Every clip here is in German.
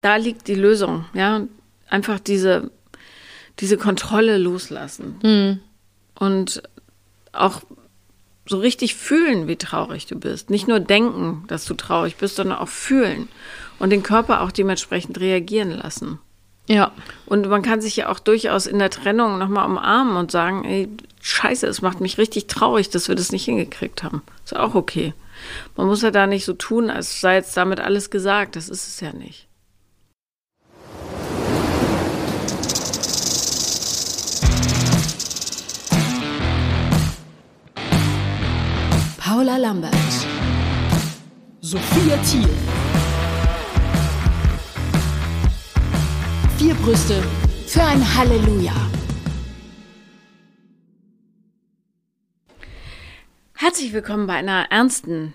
da liegt die Lösung, ja. Einfach diese, diese Kontrolle loslassen. Hm. Und auch so richtig fühlen, wie traurig du bist. Nicht nur denken, dass du traurig bist, sondern auch fühlen. Und den Körper auch dementsprechend reagieren lassen. Ja. Und man kann sich ja auch durchaus in der Trennung nochmal umarmen und sagen, ey, scheiße, es macht mich richtig traurig, dass wir das nicht hingekriegt haben. Ist auch okay. Man muss ja da nicht so tun, als sei jetzt damit alles gesagt. Das ist es ja nicht. Paula Lambert, Sophia Thiel. vier Brüste für ein Halleluja. Herzlich willkommen bei einer ernsten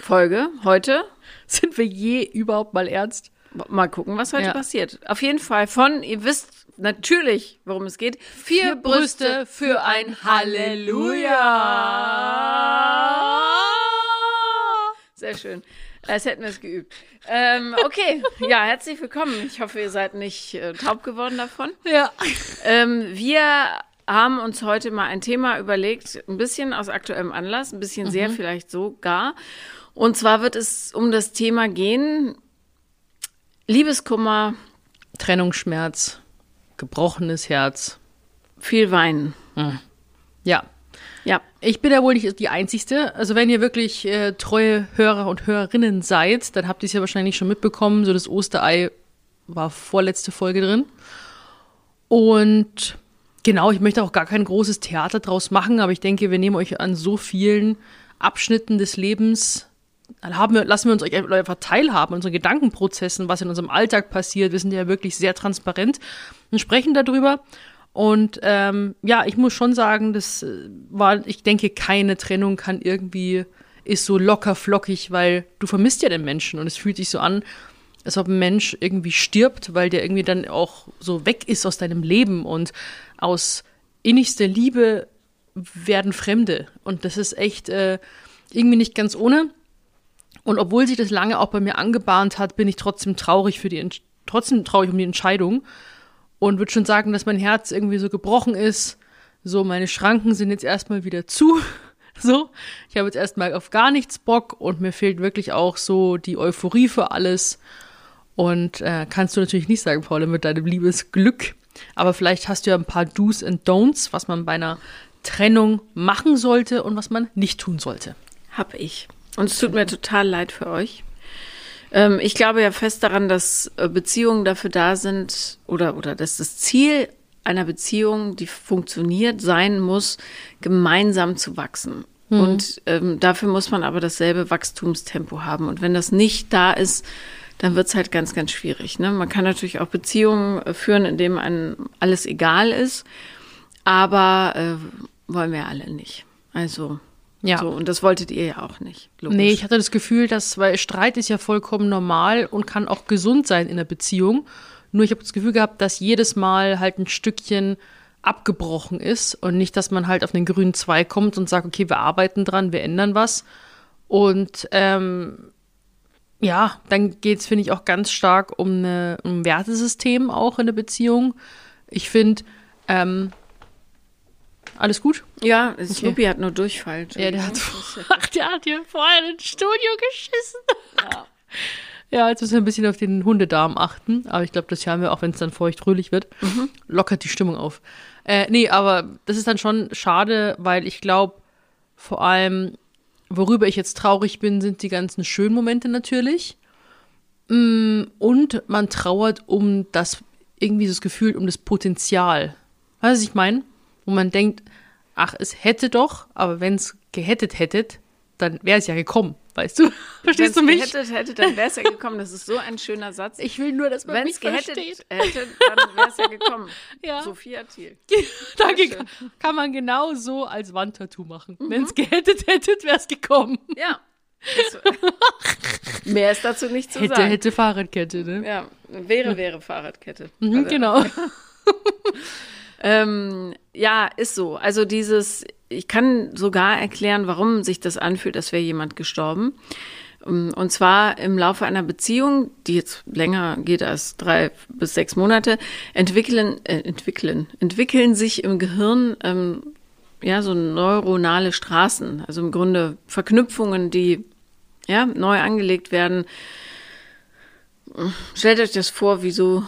Folge heute. Sind wir je überhaupt mal ernst? Mal gucken, was heute Ja. passiert. Auf jeden Fall von, ihr wisst natürlich, worum es geht. Vier, Brüste für ein Halleluja. Sehr schön. Als hätten wir es geübt. Ähm, okay, ja, herzlich willkommen. Ich hoffe, ihr seid nicht äh, taub geworden davon. Ja. Ähm, wir haben uns heute mal ein Thema überlegt, ein bisschen aus aktuellem Anlass, ein bisschen sehr vielleicht sogar. Und zwar wird es um das Thema gehen, Liebeskummer, Trennungsschmerz, gebrochenes Herz. viel Weinen. Ja. Ja, Ich bin ja wohl nicht die Einzigste. Also wenn ihr wirklich äh, treue Hörer und Hörerinnen seid, dann habt ihr es ja wahrscheinlich schon mitbekommen. So das Osterei war vorletzte Folge drin. Und genau, ich möchte auch gar kein großes Theater draus machen, aber ich denke, wir nehmen euch an so vielen Abschnitten des Lebens, haben wir, lassen wir uns einfach teilhaben, unseren Gedankenprozessen, was in unserem Alltag passiert. Wir sind ja wirklich sehr transparent und sprechen darüber. Und ähm, ja, ich muss schon sagen, das äh, war, ich denke, keine Trennung kann irgendwie, ist so locker flockig, weil du vermisst ja den Menschen und es fühlt sich so an, als ob ein Mensch irgendwie stirbt, weil der irgendwie dann auch so weg ist aus deinem Leben und aus innigster Liebe werden Fremde. Und das ist echt äh, irgendwie nicht ganz ohne. Und obwohl sich das lange auch bei mir angebahnt hat, bin ich trotzdem traurig für die, Entsch- trotzdem traurig um die Entscheidung und würde schon sagen, dass mein Herz irgendwie so gebrochen ist. So, meine Schranken sind jetzt erstmal wieder zu. So, ich habe jetzt erstmal auf gar nichts Bock und mir fehlt wirklich auch so die Euphorie für alles. Und äh, kannst du natürlich nicht sagen, Paula, mit deinem Liebesglück. Aber vielleicht hast du ja ein paar Do's and Don'ts, was man bei einer Trennung machen sollte und was man nicht tun sollte. hab ich. Und es tut mir total leid für euch. Ähm, ich glaube ja fest daran, dass äh, Beziehungen dafür da sind oder, oder dass das Ziel einer Beziehung, die funktioniert, sein muss, gemeinsam zu wachsen. Und ähm, dafür muss man aber dasselbe Wachstumstempo haben. Und wenn das nicht da ist, dann wird's halt ganz, ganz schwierig. Ne? Man kann natürlich auch Beziehungen äh, führen, in denen einem alles egal ist, aber äh, wollen wir alle nicht. Also Ja. so, und das wolltet ihr ja auch nicht. Logisch. Nee, ich hatte das Gefühl, dass, weil Streit ist ja vollkommen normal und kann auch gesund sein in der Beziehung. Nur ich habe das Gefühl gehabt, dass jedes Mal halt ein Stückchen abgebrochen ist und nicht, dass man halt auf den grünen Zweig kommt und sagt, okay, wir arbeiten dran, wir ändern was. Und ähm, ja, dann geht's finde ich, auch ganz stark um, eine, um ein Wertesystem auch in der Beziehung. Ich finde, ähm, alles gut? ja, Snoopy hat nur Durchfall. Ja, der hat, ach, der hat hier vorher ins Studio geschissen. Ja. ja, jetzt müssen wir ein bisschen auf den Hundedarm achten. Aber ich glaube, das haben wir auch, wenn es dann feucht-fröhlich wird. Lockert die Stimmung auf. Äh, nee, aber das ist dann schon schade, weil ich glaube, vor allem, worüber ich jetzt traurig bin, sind die ganzen schönen Momente natürlich. Mm, Und man trauert um das, irgendwie so das Gefühl, um das Potenzial. Weißt du, was ich meine? Wo man denkt, ach, es hätte doch, aber wenn es gehättet hättet, dann wäre es ja gekommen, weißt du? Verstehst du Wenn's mich? gehättet hätte, dann wäre es ja gekommen. Das ist so ein schöner Satz. Ich will nur, dass man Wenn mich es gehättet versteht. hätte, dann wäre es ja gekommen. Ja. Sophia Thiel. Danke. schön. Kann man genau so als Wandtattoo machen. Mhm. Wenn es gehättet hättet, wäre es gekommen. Ja. Das, mehr ist dazu nicht zu Hätte, sagen. hätte Fahrradkette, ne? Ja, wäre, wäre Fahrradkette. Mhm, Also, genau. Ähm, ja, ist so. Also dieses, ich kann sogar erklären, warum sich das anfühlt, als wäre jemand gestorben. Ähm, Und zwar im Laufe einer Beziehung, die jetzt länger geht als drei bis sechs Monate, entwickeln, äh, entwickeln, entwickeln sich im Gehirn ähm, ja so neuronale Straßen, also im Grunde Verknüpfungen, die ja neu angelegt werden. Stellt euch das vor, wie so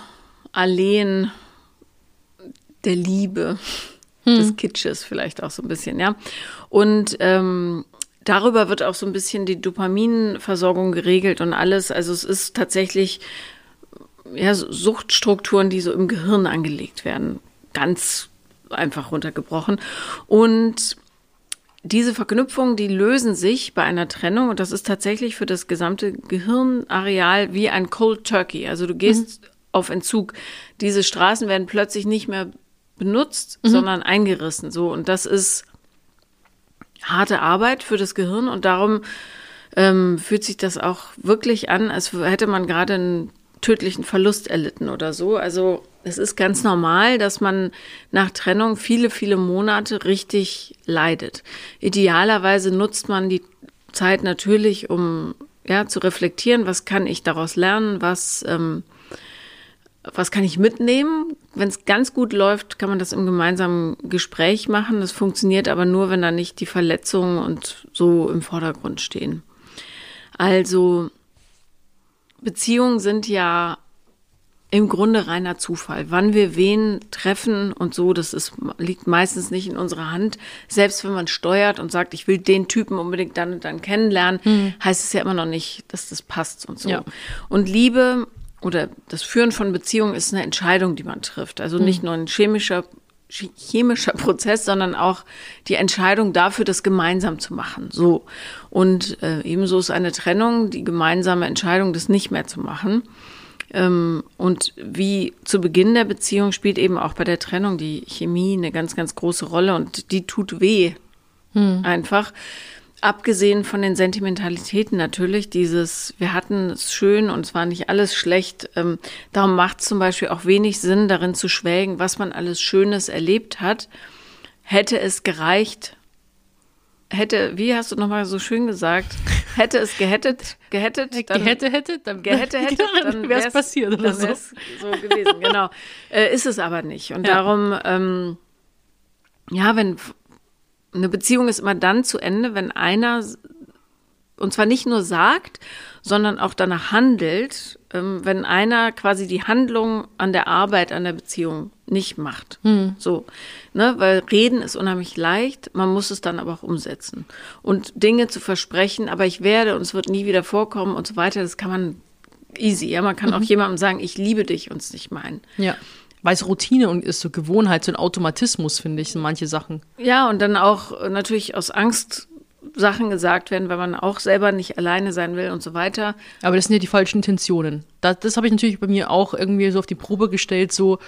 Alleen der Liebe, des Kitsches vielleicht auch so ein bisschen, ja. Und ähm, darüber wird auch so ein bisschen die Dopaminversorgung geregelt und alles. Also es ist tatsächlich ja, Suchtstrukturen, die so im Gehirn angelegt werden. Ganz einfach runtergebrochen. Und diese Verknüpfungen, die lösen sich bei einer Trennung und das ist tatsächlich für das gesamte Gehirnareal wie ein Cold Turkey. Also du gehst auf Entzug. Diese Straßen werden plötzlich nicht mehr benutzt, sondern eingerissen. So und das ist harte Arbeit für das Gehirn und darum ähm, fühlt sich das auch wirklich an, als hätte man gerade einen tödlichen Verlust erlitten oder so. Also es ist ganz normal, dass man nach Trennung viele, viele Monate richtig leidet. Idealerweise nutzt man die Zeit natürlich, um ja zu reflektieren, was kann ich daraus lernen, was ähm, was kann ich mitnehmen? Wenn es ganz gut läuft, kann man das im gemeinsamen Gespräch machen. Das funktioniert aber nur, wenn da nicht die Verletzungen und so im Vordergrund stehen. Also Beziehungen sind ja im Grunde reiner Zufall. Wann wir wen treffen und so, das ist, liegt meistens nicht in unserer Hand. Selbst wenn man steuert und sagt, ich will den Typen unbedingt dann und dann kennenlernen, heißt es ja immer noch nicht, dass das passt und so. Ja. Und Liebe oder das Führen von Beziehungen ist eine Entscheidung, die man trifft. Also nicht nur ein chemischer, chemischer Prozess, sondern auch die Entscheidung dafür, das gemeinsam zu machen. So. Und äh, ebenso ist eine Trennung die gemeinsame Entscheidung, das nicht mehr zu machen. Ähm, und wie zu Beginn der Beziehung spielt eben auch bei der Trennung die Chemie eine ganz, ganz große Rolle und die tut weh. Einfach. Abgesehen von den Sentimentalitäten natürlich, dieses, wir hatten es schön und es war nicht alles schlecht. Ähm, darum macht es zum Beispiel auch wenig Sinn, darin zu schwelgen, was man alles Schönes erlebt hat. Hätte es gereicht, hätte, wie hast du nochmal so schön gesagt, hätte es gehettet, gehettet, dann, hätte, hätte, dann gehätte, hätte, dann wäre es passiert oder dann so. wär's so gewesen, genau. Äh, ist es aber nicht. Und Ja. darum, ähm, ja, wenn eine Beziehung ist immer dann zu Ende, wenn einer und zwar nicht nur sagt, sondern auch danach handelt, ähm, wenn einer quasi die Handlung an der Arbeit, an der Beziehung nicht macht. So, ne, weil reden ist unheimlich leicht, man muss es dann aber auch umsetzen. Und Dinge zu versprechen, aber ich werde und es wird nie wieder vorkommen und so weiter, das kann man easy. Ja, man kann auch jemandem sagen, ich liebe dich und es nicht meinen. Ja. Weil es Routine und ist so Gewohnheit, so ein Automatismus, finde ich, sind manche Sachen. Ja, und dann auch äh, natürlich aus Angst Sachen gesagt werden, weil man auch selber nicht alleine sein will und so weiter. Aber das sind ja die falschen Intentionen. Das, das habe ich natürlich bei mir auch irgendwie so auf die Probe gestellt, so,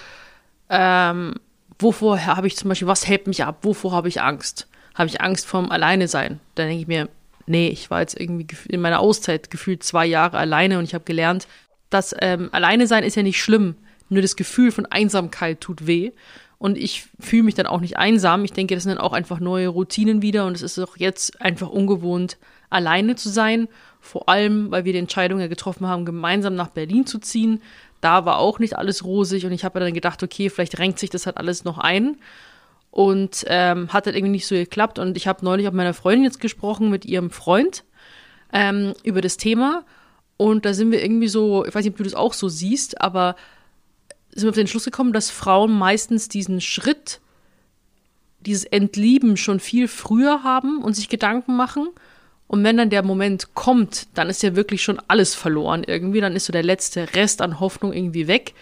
ähm, wovor habe ich zum Beispiel, was hält mich ab, wovor habe ich Angst? Habe ich Angst vorm Alleine sein? Dann denke ich mir, nee, ich war jetzt irgendwie in meiner Auszeit gefühlt zwei Jahre alleine und ich habe gelernt, dass ähm, alleine sein ist ja nicht schlimm. Nur das Gefühl von Einsamkeit tut weh. Und ich fühle mich dann auch nicht einsam. Ich denke, das sind dann auch einfach neue Routinen wieder. Und es ist auch jetzt einfach ungewohnt, alleine zu sein. Vor allem, weil wir die Entscheidung ja getroffen haben, gemeinsam nach Berlin zu ziehen. Da war auch nicht alles rosig. Und ich habe dann gedacht, okay, vielleicht renkt sich das halt alles noch ein. Und ähm, hat halt irgendwie nicht so geklappt. Und ich habe neulich mit meiner Freundin jetzt gesprochen, mit ihrem Freund, ähm, über das Thema. Und da sind wir irgendwie so, ich weiß nicht, ob du das auch so siehst, aber sind wir auf den Schluss gekommen, dass Frauen meistens diesen Schritt, dieses Entlieben schon viel früher haben und sich Gedanken machen. Und wenn dann der Moment kommt, dann ist ja wirklich schon alles verloren irgendwie. Dann ist so der letzte Rest an Hoffnung irgendwie weg.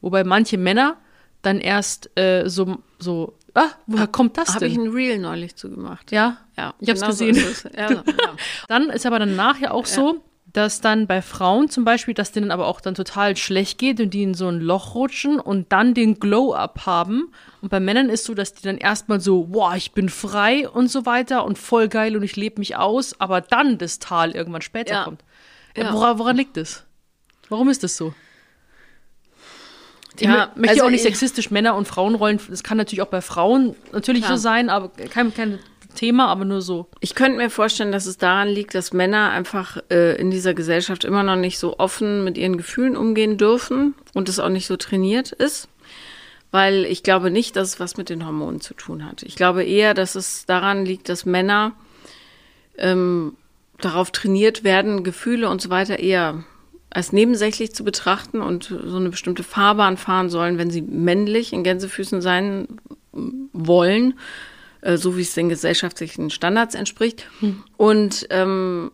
Wobei manche Männer dann erst äh, so, so, ah, woher kommt das Habe ich denn? ein Reel neulich zu gemacht. Ja, Ja, ich habe es genau so gesehen. ist es. Ja, ja. Dann ist aber danach ja auch so, dass dann bei Frauen zum Beispiel, dass denen aber auch dann total schlecht geht und die in so ein Loch rutschen und dann den Glow-up haben. Und bei Männern ist so, dass die dann erstmal so, boah, ich bin frei und so weiter und voll geil und ich lebe mich aus, aber dann das Tal irgendwann später Ja. kommt. Ja. Ja. Woran, woran liegt das? Warum ist das so? Ich Ja, mö- möchte also auch nicht ich- sexistisch Männer- und Frauenrollen, das kann natürlich auch bei Frauen natürlich Klar. so sein, aber kein, kein, Thema, aber nur so. Ich könnte mir vorstellen, dass es daran liegt, dass Männer einfach äh, in dieser Gesellschaft immer noch nicht so offen mit ihren Gefühlen umgehen dürfen und es auch nicht so trainiert ist. Weil ich glaube nicht, dass es was mit den Hormonen zu tun hat. Ich glaube eher, dass es daran liegt, dass Männer ähm, darauf trainiert werden, Gefühle und so weiter eher als nebensächlich zu betrachten und so eine bestimmte Fahrbahn fahren sollen, wenn sie männlich in Gänsefüßen sein wollen äh, so wie es den gesellschaftlichen Standards entspricht. Hm. Und ähm,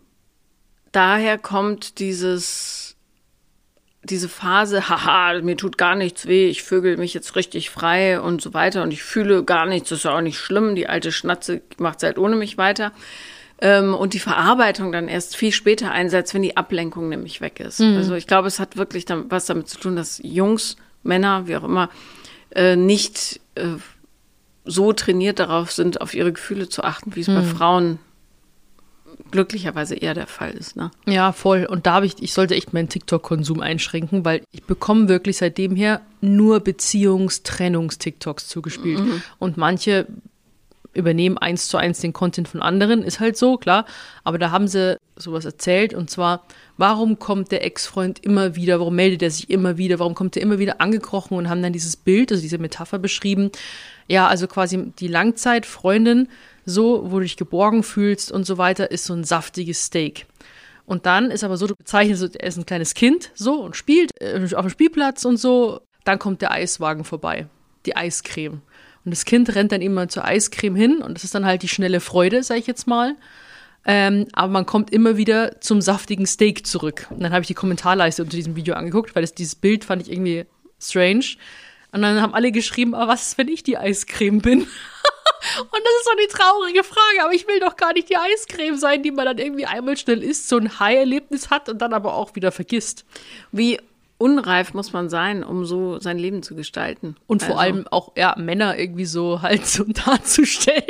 daher kommt dieses, diese Phase, haha, mir tut gar nichts weh, ich vögel mich jetzt richtig frei und so weiter und ich fühle gar nichts, das ist auch nicht schlimm, die alte Schnatze macht halt ohne mich weiter. Ähm, und die Verarbeitung dann erst viel später einsetzt, wenn die Ablenkung nämlich weg ist. Mhm. Also ich glaube, es hat wirklich dann was damit zu tun, dass Jungs, Männer, wie auch immer, äh, nicht äh, so trainiert darauf sind, auf ihre Gefühle zu achten, wie es hm. bei Frauen glücklicherweise eher der Fall ist. Ne? Ja, voll. Und da habe ich, ich sollte echt meinen TikTok-Konsum einschränken, weil ich bekomme wirklich seitdem her nur Beziehungstrennungs-TikToks zugespielt. Mhm. Und manche übernehmen eins zu eins den Content von anderen, ist halt so, klar. Aber da haben sie sowas erzählt und zwar, warum kommt der Ex-Freund immer wieder, warum meldet er sich immer wieder, warum kommt er immer wieder angekrochen und haben dann dieses Bild, also diese Metapher beschrieben, ja, also quasi die Langzeitfreundin, so, wo du dich geborgen fühlst und so weiter, ist so ein saftiges Steak. Und dann ist aber so, du bezeichnest, er ist ein kleines Kind, so, und spielt äh, auf dem Spielplatz und so. Dann kommt der Eiswagen vorbei, die Eiscreme. Und das Kind rennt dann immer zur Eiscreme hin und das ist dann halt die schnelle Freude, sag ich jetzt mal. Ähm, aber man kommt immer wieder zum saftigen Steak zurück. Und dann habe ich die Kommentarleiste unter diesem Video angeguckt, weil das, dieses Bild fand ich irgendwie strange. Und dann haben alle geschrieben, aber was ist, wenn ich die Eiscreme bin? und das ist so eine traurige Frage, aber ich will doch gar nicht die Eiscreme sein, die man dann irgendwie einmal schnell isst, so ein High-Erlebnis hat und dann aber auch wieder vergisst. Wie unreif muss man sein, um so sein Leben zu gestalten. Und vor also. allem auch ja, Männer irgendwie so halt so darzustellen.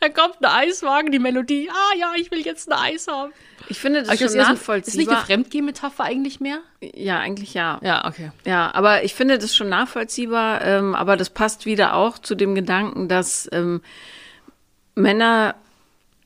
da kommt ein Eiswagen, die Melodie, ah ja, ich will jetzt ein Eis haben. Ich finde das aber schon nachvollziehbar. Ist nicht eine Fremdgeh-Metapher eigentlich mehr? Ja, eigentlich ja. Ja, okay. Ja, aber ich finde das schon nachvollziehbar, ähm, aber das passt wieder auch zu dem Gedanken, dass ähm, Männer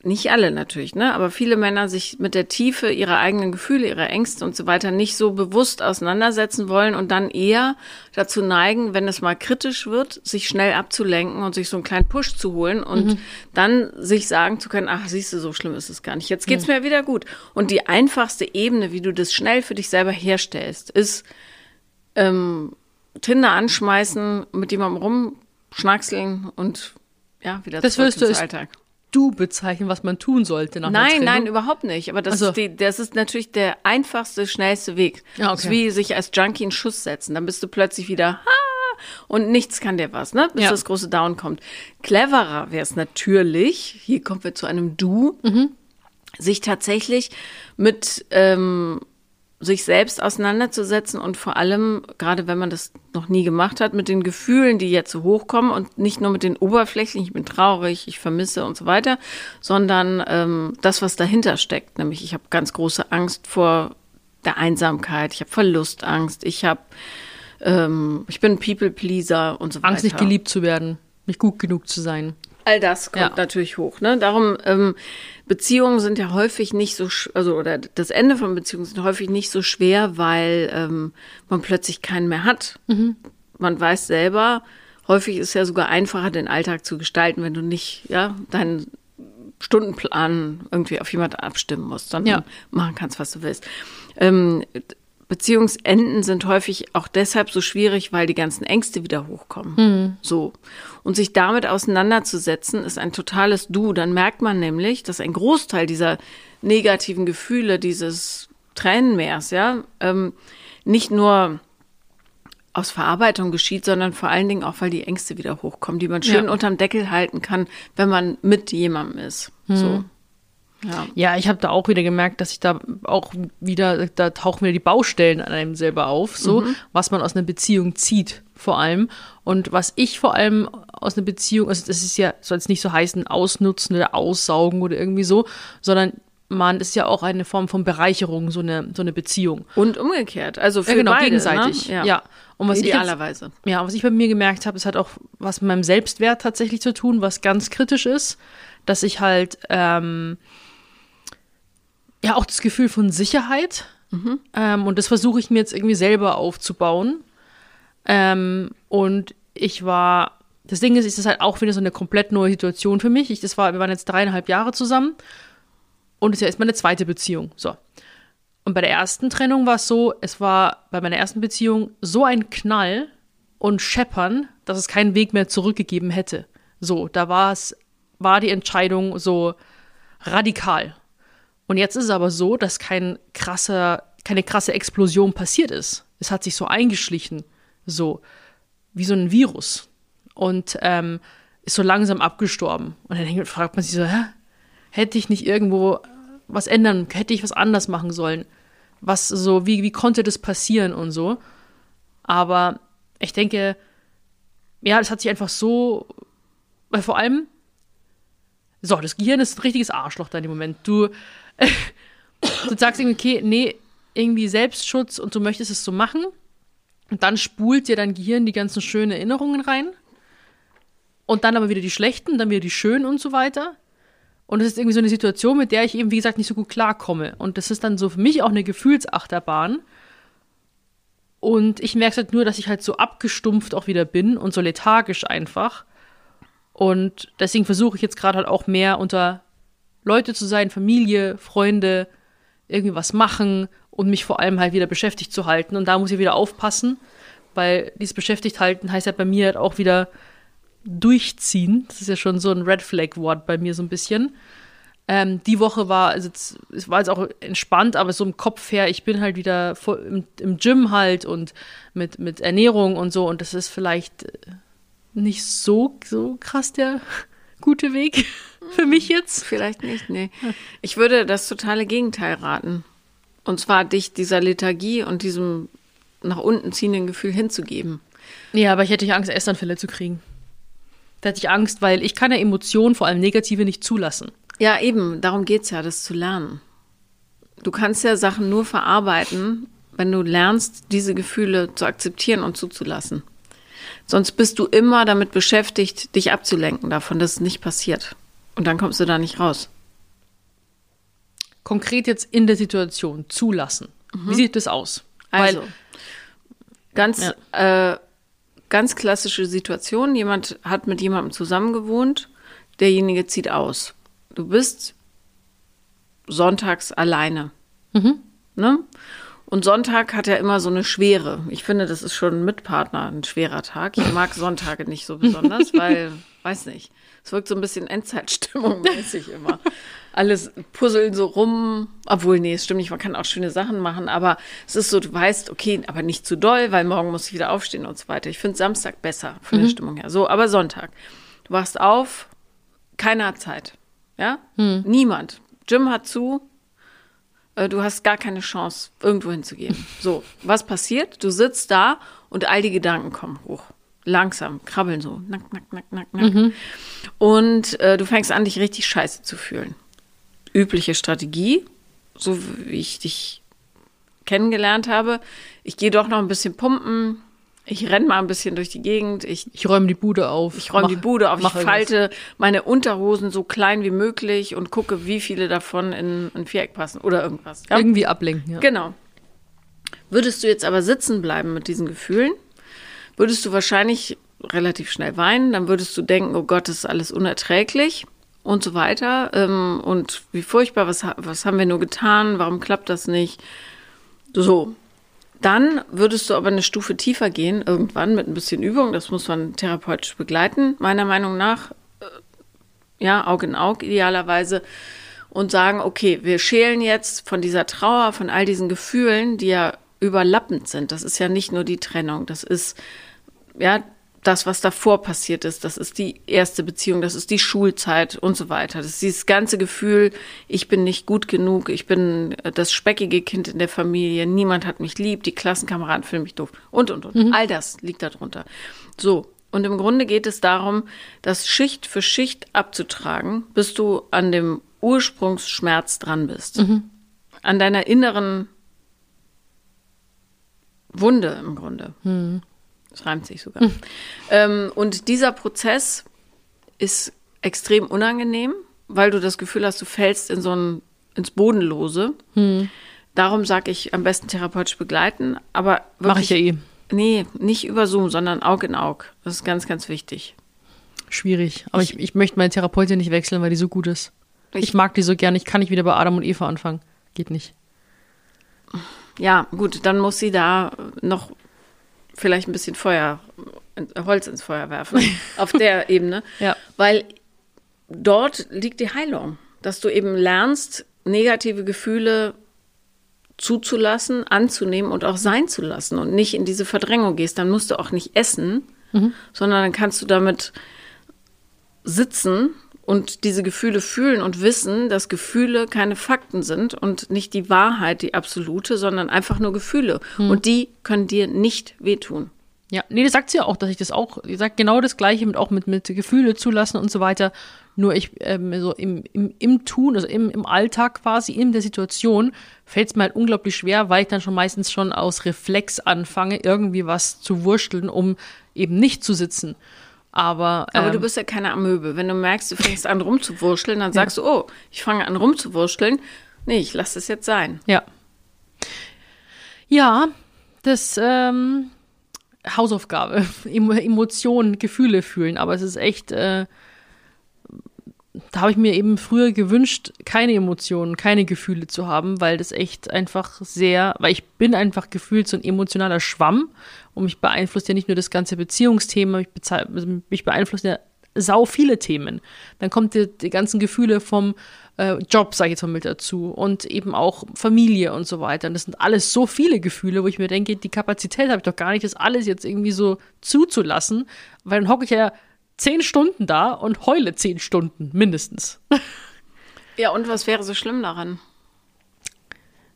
nicht alle natürlich, ne? Aber viele Männer sich mit der Tiefe ihrer eigenen Gefühle, ihrer Ängste und so weiter nicht so bewusst auseinandersetzen wollen und dann eher dazu neigen, wenn es mal kritisch wird, sich schnell abzulenken und sich so einen kleinen Push zu holen und mhm. dann sich sagen zu können, ach, siehst du, so schlimm ist es gar nicht. Jetzt geht's mhm. mir wieder gut. Und die einfachste Ebene, wie du das schnell für dich selber herstellst, ist ähm, Tinder anschmeißen, mit jemandem rumschnackseln und ja, wieder das zurück ins Alltag du bezeichnen, was man tun sollte nach Nein, nein, überhaupt nicht. Aber das, also. ist die, das ist natürlich der einfachste, schnellste Weg. Ja, okay. Das ist wie sich als Junkie einen Schuss setzen. Dann bist du plötzlich wieder, ha, und nichts kann dir was, ne? Bis ja. das große Down kommt. Cleverer wäre es natürlich, hier kommen wir zu einem Du, mhm. sich tatsächlich mit ähm, sich selbst auseinanderzusetzen und vor allem, gerade wenn man das noch nie gemacht hat, mit den Gefühlen, die jetzt so hochkommen und nicht nur mit den oberflächlichen, ich bin traurig, ich vermisse und so weiter, sondern ähm, das, was dahinter steckt. Nämlich, ich habe ganz große Angst vor der Einsamkeit, ich habe Verlustangst, ich habe, ähm, ich bin People-Pleaser und so weiter. Angst, nicht geliebt zu werden, nicht gut genug zu sein. All das kommt ja. natürlich hoch. Ne? Darum ähm, Beziehungen sind ja häufig nicht so, also oder das Ende von Beziehungen sind häufig nicht so schwer, weil ähm, man plötzlich keinen mehr hat. Mhm. Man weiß selber, häufig ist es ja sogar einfacher, den Alltag zu gestalten, wenn du nicht ja deinen Stundenplan irgendwie auf jemanden abstimmen musst, sondern ja. machen kannst, was du willst. Ähm, Beziehungsenden sind häufig auch deshalb so schwierig, weil die ganzen Ängste wieder hochkommen. Mhm. So. Und sich damit auseinanderzusetzen, ist ein totales Du. Dann merkt man nämlich, dass ein Großteil dieser negativen Gefühle, dieses Tränenmeers, ja, ähm, nicht nur aus Verarbeitung geschieht, sondern vor allen Dingen auch, weil die Ängste wieder hochkommen, die man schön ja. unterm Deckel halten kann, wenn man mit jemandem ist. Mhm. So. Ja, ja ich habe da auch wieder gemerkt, dass ich da auch wieder, da tauchen wieder die Baustellen an einem selber auf, so, mhm. was man aus einer Beziehung zieht, vor allem. Und was ich vor allem aus einer Beziehung, also das ist ja, soll es nicht so heißen, ausnutzen oder aussaugen oder irgendwie so, sondern man ist ja auch eine Form von Bereicherung, so eine, so eine Beziehung. Und umgekehrt, also für ja, genau, beide, gegenseitig. Ne? Ja. ja. Und was Idealerweise. Ich jetzt, ja, was ich bei mir gemerkt habe, es hat auch was mit meinem Selbstwert tatsächlich zu tun, was ganz kritisch ist dass ich halt ähm, ja auch das Gefühl von Sicherheit ähm, und das versuche ich mir jetzt irgendwie selber aufzubauen. Ähm, und ich war, das Ding ist, ist das halt auch wieder so eine komplett neue Situation für mich. Ich, das war, wir waren jetzt dreieinhalb Jahre zusammen und es ist ja jetzt meine zweite Beziehung. So. Und bei der ersten Trennung war es so, es war bei meiner ersten Beziehung so ein Knall und Scheppern, dass es keinen Weg mehr zurückgegeben hätte. So, da war es, war die Entscheidung so radikal. Und jetzt ist es aber so, dass kein krasser, keine krasse Explosion passiert ist. Es hat sich so eingeschlichen, so wie so ein Virus. Und ähm, ist so langsam abgestorben. Und dann fragt man sich so, hä? Hätte ich nicht irgendwo was ändern, hätte ich was anders machen sollen? Was so, wie, wie konnte das passieren und so? Aber ich denke, ja, es hat sich einfach so, weil vor allem, so, das Gehirn ist ein richtiges Arschloch da in dem Moment. Du, du sagst irgendwie, okay, nee, irgendwie Selbstschutz und du möchtest es so machen. Und dann spult dir dein Gehirn die ganzen schönen Erinnerungen rein. Und dann aber wieder die schlechten, dann wieder die schönen und so weiter. Und es ist irgendwie so eine Situation, mit der ich eben, wie gesagt, nicht so gut klarkomme. Und das ist dann so für mich auch eine Gefühlsachterbahn. Und ich merke halt nur, dass ich halt so abgestumpft auch wieder bin und so lethargisch einfach. Und deswegen versuche ich jetzt gerade halt auch mehr unter Leute zu sein, Familie, Freunde, irgendwie was machen und mich vor allem halt wieder beschäftigt zu halten. Und da muss ich wieder aufpassen, weil dieses beschäftigt halten heißt ja bei mir halt auch wieder durchziehen. Das ist ja schon so ein Red Flag Wort bei mir so ein bisschen. Ähm, die Woche war, also jetzt, es war jetzt auch entspannt, aber so im Kopf her, ich bin halt wieder im, im Gym halt und mit, mit Ernährung und so und das ist vielleicht nicht so, so krass der gute Weg für mich jetzt. Vielleicht nicht, nee. Ich würde das totale Gegenteil raten. Und zwar dich dieser Lethargie und diesem nach unten ziehenden Gefühl hinzugeben. Ja, aber ich hätte Angst, Essanfälle zu kriegen. Da hätte ich Angst, weil ich kann ja Emotionen, vor allem negative, nicht zulassen. Ja, eben, darum geht's ja, das zu lernen. Du kannst ja Sachen nur verarbeiten, wenn du lernst, diese Gefühle zu akzeptieren und zuzulassen. Sonst bist du immer damit beschäftigt, dich abzulenken davon, dass es nicht passiert. Und dann kommst du da nicht raus. Konkret jetzt in der Situation zulassen. Wie sieht das aus? Also, Weil, ganz, äh, ganz klassische Situation. Jemand hat mit jemandem zusammengewohnt, derjenige zieht aus. Du bist sonntags alleine. Ne? Und Sonntag hat ja immer so eine Schwere. Ich finde, das ist schon mit Partner ein schwerer Tag. Ich mag Sonntage nicht so besonders, weil, weiß nicht, es wirkt so ein bisschen Endzeitstimmung mäßig immer. Alles puzzeln so rum, obwohl, nee, es stimmt nicht, man kann auch schöne Sachen machen, aber es ist so, du weißt, okay, aber nicht zu doll, weil morgen muss ich wieder aufstehen und so weiter. Ich finde Samstag besser von der Stimmung her. So, aber Sonntag. Du wachst auf, keiner hat Zeit. Ja? Niemand. Gym hat zu, du hast gar keine Chance, irgendwo hinzugehen. So, was passiert? Du sitzt da und all die Gedanken kommen hoch. Langsam, krabbeln so. Nack, nack, nack, nack, nack. Und äh, du fängst an, dich richtig scheiße zu fühlen. Übliche Strategie, so wie ich dich kennengelernt habe. Ich gehe doch noch ein bisschen pumpen. Ich renn mal ein bisschen durch die Gegend. Ich ich räume die Bude auf. ich räume die Bude auf, ich falte meine Unterhosen so klein wie möglich und gucke, wie viele davon in ein Viereck passen oder irgendwas. Ja? Irgendwie ablenken, ja. Genau. Würdest du jetzt aber sitzen bleiben mit diesen Gefühlen, würdest du wahrscheinlich relativ schnell weinen, dann würdest du denken, oh Gott, das ist alles unerträglich und so weiter. Ähm, und wie furchtbar, was, was haben wir nur getan, warum klappt das nicht? So. Dann würdest du aber eine Stufe tiefer gehen, irgendwann mit ein bisschen Übung. Das muss man therapeutisch begleiten, meiner Meinung nach. Äh, Ja, Auge in Auge idealerweise. Und sagen, okay, wir schälen jetzt von dieser Trauer, von all diesen Gefühlen, die ja überlappend sind. Das ist ja nicht nur die Trennung, das ist ja das, was davor passiert ist. Das ist die erste Beziehung, das ist die Schulzeit und so weiter. Das ist dieses ganze Gefühl, ich bin nicht gut genug, ich bin äh, das speckige Kind in der Familie, niemand hat mich lieb, die Klassenkameraden finden mich doof und, und, und. All das liegt darunter. So. Und im Grunde geht es darum, das Schicht für Schicht abzutragen, bis du an dem Ursprungsschmerz dran bist. An deiner inneren Wunde im Grunde. Das reimt sich sogar. Ähm, und dieser Prozess ist extrem unangenehm, weil du das Gefühl hast, du fällst in so ein, ins Bodenlose. Hm. Darum sage ich am besten therapeutisch begleiten, aber Mache ich ja eh. Nee, nicht über Zoom, sondern Aug in Aug. Das ist ganz, ganz wichtig. Schwierig. Aber ich, ich möchte meine Therapeutin nicht wechseln, weil die so gut ist. Ich, Ich- mag die so gern. Ich kann nicht wieder bei Adam und Eva anfangen. Geht nicht. Ja, gut, dann muss sie da noch vielleicht ein bisschen Feuer, Holz ins Feuer werfen. auf der Ebene. Ja. Weil dort liegt die Heilung. Dass du eben lernst, negative Gefühle zuzulassen, anzunehmen und auch sein zu lassen und nicht in diese Verdrängung gehst. Dann musst du auch nicht essen, sondern dann kannst du damit sitzen und diese Gefühle fühlen und wissen, dass Gefühle keine Fakten sind und nicht die Wahrheit, die absolute, sondern einfach nur Gefühle. Und die können dir nicht wehtun. Ja, nee, das sagt sie ja auch, dass ich das auch, sie sagt genau das Gleiche mit auch mit, mit Gefühle zulassen und so weiter. Nur ich, ähm, so im, im, im Tun, also im, im Alltag quasi, in der Situation, fällt es mir halt unglaublich schwer, weil ich dann schon meistens schon aus Reflex anfange, irgendwie was zu wursteln, um eben nicht zu sitzen. Aber, Aber ähm, du bist ja keine Amöbe. Wenn du merkst, du fängst an rumzuwurschteln, dann sagst du, oh, ich fange an rumzuwurschteln. Nee, ich lasse es jetzt sein. Ja. Ja, das ähm, Hausaufgabe. Emo- Emotionen, Gefühle fühlen. Aber es ist echt, äh, da habe ich mir eben früher gewünscht, keine Emotionen, keine Gefühle zu haben, weil das echt einfach sehr, weil ich bin einfach gefühlt so ein emotionaler Schwamm und mich beeinflusst ja nicht nur das ganze Beziehungsthema, mich, also mich beeinflusst ja sau viele Themen. Dann kommt die, die ganzen Gefühle vom äh, Job, sage ich jetzt mal mit dazu, und eben auch Familie und so weiter. Und das sind alles so viele Gefühle, wo ich mir denke, die Kapazität habe ich doch gar nicht, das alles jetzt irgendwie so zuzulassen, weil dann hocke ich ja zehn Stunden da und heule zehn Stunden mindestens. Ja, und was wäre so schlimm daran?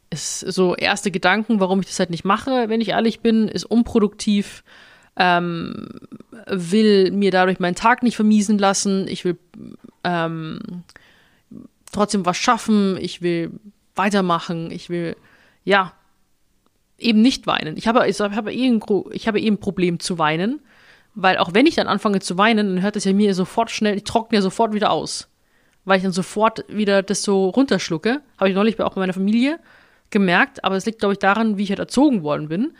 ist so erste Gedanken, warum ich das halt nicht mache, wenn ich ehrlich bin, ist unproduktiv, ähm, will mir dadurch meinen Tag nicht vermiesen lassen, ich will ähm, trotzdem was schaffen, ich will weitermachen, ich will, ja, eben nicht weinen. Ich habe, ich habe, eh, ein, ich habe eh ein Problem zu weinen, weil auch wenn ich dann anfange zu weinen, dann hört es ja mir sofort schnell, ich trockne ja sofort wieder aus weil ich dann sofort wieder das so runterschlucke. Habe ich neulich bei- auch bei meiner Familie gemerkt, aber es liegt, glaube ich, daran, wie ich halt erzogen worden bin.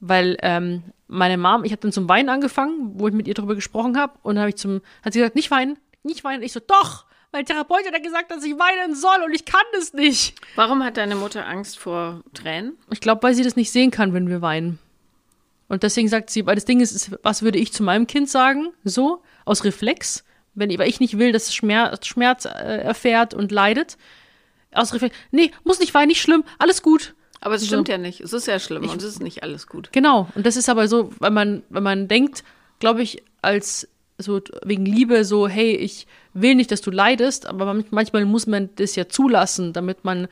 Weil ähm, meine Mom, ich habe dann zum Weinen angefangen, wo ich mit ihr darüber gesprochen habe, und dann habe ich zum, hat sie gesagt, nicht weinen, nicht weinen. Ich so, doch, mein Therapeut hat ja gesagt, dass ich weinen soll und ich kann das nicht. Warum hat deine Mutter Angst vor Tränen? Ich glaube, weil sie das nicht sehen kann, wenn wir weinen. Und deswegen sagt sie, weil das Ding ist, ist, was würde ich zu meinem Kind sagen? So, aus Reflex, wenn weil ich nicht will, dass es Schmerz, Schmerz äh, erfährt und leidet. Aus Reflex, nee, muss nicht weinen, nicht schlimm, alles gut. Aber es stimmt ja nicht. Es ist ja schlimm und es ist nicht alles gut. Genau. Und das ist aber so, wenn man, wenn man denkt, glaube ich, als so wegen Liebe so, hey, ich will nicht, dass du leidest, aber man- manchmal muss man das ja zulassen, damit man